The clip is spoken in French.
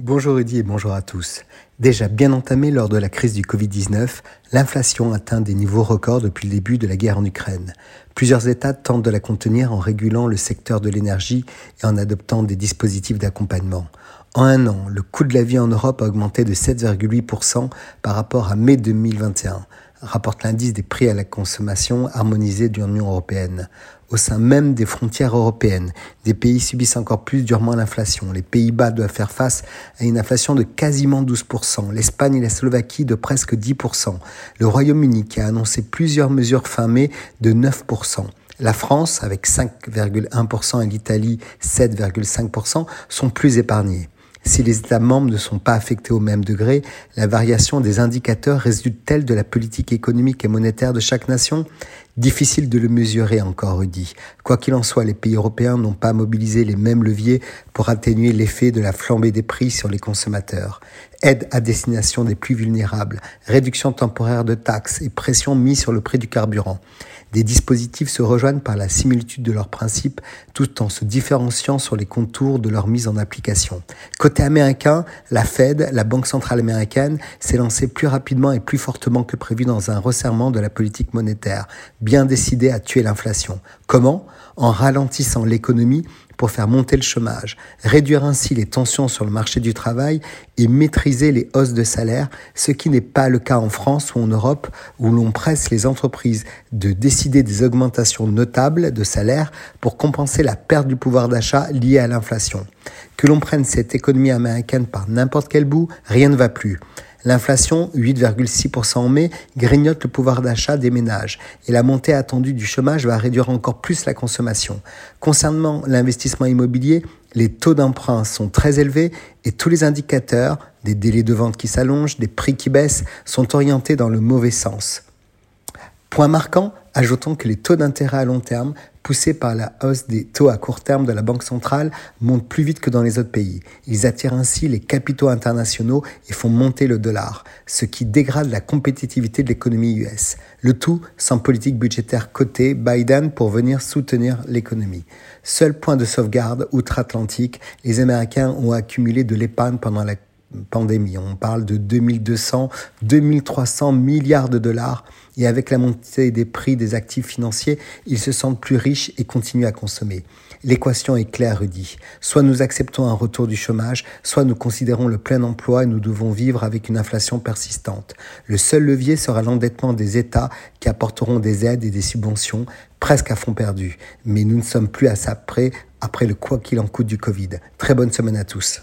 Bonjour Rudy et bonjour à tous. Déjà bien entamée lors de la crise du Covid-19, l'inflation atteint des niveaux records depuis le début de la guerre en Ukraine. Plusieurs États tentent de la contenir en régulant le secteur de l'énergie et en adoptant des dispositifs d'accompagnement. En un an, le coût de la vie en Europe a augmenté de 7,8% par rapport à mai 2021 rapporte l'indice des prix à la consommation harmonisé de l'Union européenne. Au sein même des frontières européennes, des pays subissent encore plus durement l'inflation. Les Pays-Bas doivent faire face à une inflation de quasiment 12%, l'Espagne et la Slovaquie de presque 10%, le Royaume-Uni qui a annoncé plusieurs mesures fin mai de 9%. La France, avec 5,1% et l'Italie 7,5%, sont plus épargnés. Si les États membres ne sont pas affectés au même degré, la variation des indicateurs résulte-t-elle de la politique économique et monétaire de chaque nation? Difficile de le mesurer encore, Rudy. Quoi qu'il en soit, les pays européens n'ont pas mobilisé les mêmes leviers pour atténuer l'effet de la flambée des prix sur les consommateurs. Aide à destination des plus vulnérables, réduction temporaire de taxes et pression mise sur le prix du carburant. Des dispositifs se rejoignent par la similitude de leurs principes tout en se différenciant sur les contours de leur mise en application. Côté américain, la Fed, la Banque centrale américaine, s'est lancée plus rapidement et plus fortement que prévu dans un resserrement de la politique monétaire, bien décidée à tuer l'inflation. Comment? En ralentissant l'économie pour faire monter le chômage, réduire ainsi les tensions sur le marché du travail et maîtriser les hausses de salaire, ce qui n'est pas le cas en France ou en Europe où l'on presse les entreprises de décider des augmentations notables de salaire pour compenser la perte du pouvoir d'achat liée à l'inflation. Que l'on prenne cette économie américaine par n'importe quel bout, rien ne va plus. L'inflation, 8,6% en mai, grignote le pouvoir d'achat des ménages et la montée attendue du chômage va réduire encore plus la consommation. Concernant l'investissement immobilier, les taux d'emprunt sont très élevés et tous les indicateurs, des délais de vente qui s'allongent, des prix qui baissent, sont orientés dans le mauvais sens. Point marquant, ajoutons que les taux d'intérêt à long terme poussés par la hausse des taux à court terme de la Banque centrale, montent plus vite que dans les autres pays. Ils attirent ainsi les capitaux internationaux et font monter le dollar, ce qui dégrade la compétitivité de l'économie US. Le tout sans politique budgétaire cotée Biden pour venir soutenir l'économie. Seul point de sauvegarde outre-Atlantique, les Américains ont accumulé de l'épargne pendant la pandémie. On parle de 2200, 2300 milliards de dollars. Et avec la montée des prix des actifs financiers, ils se sentent plus riches et continuent à consommer. L'équation est claire, Rudy. Soit nous acceptons un retour du chômage, soit nous considérons le plein emploi et nous devons vivre avec une inflation persistante. Le seul levier sera l'endettement des États qui apporteront des aides et des subventions presque à fond perdu. Mais nous ne sommes plus à ça près après le quoi qu'il en coûte du Covid. Très bonne semaine à tous.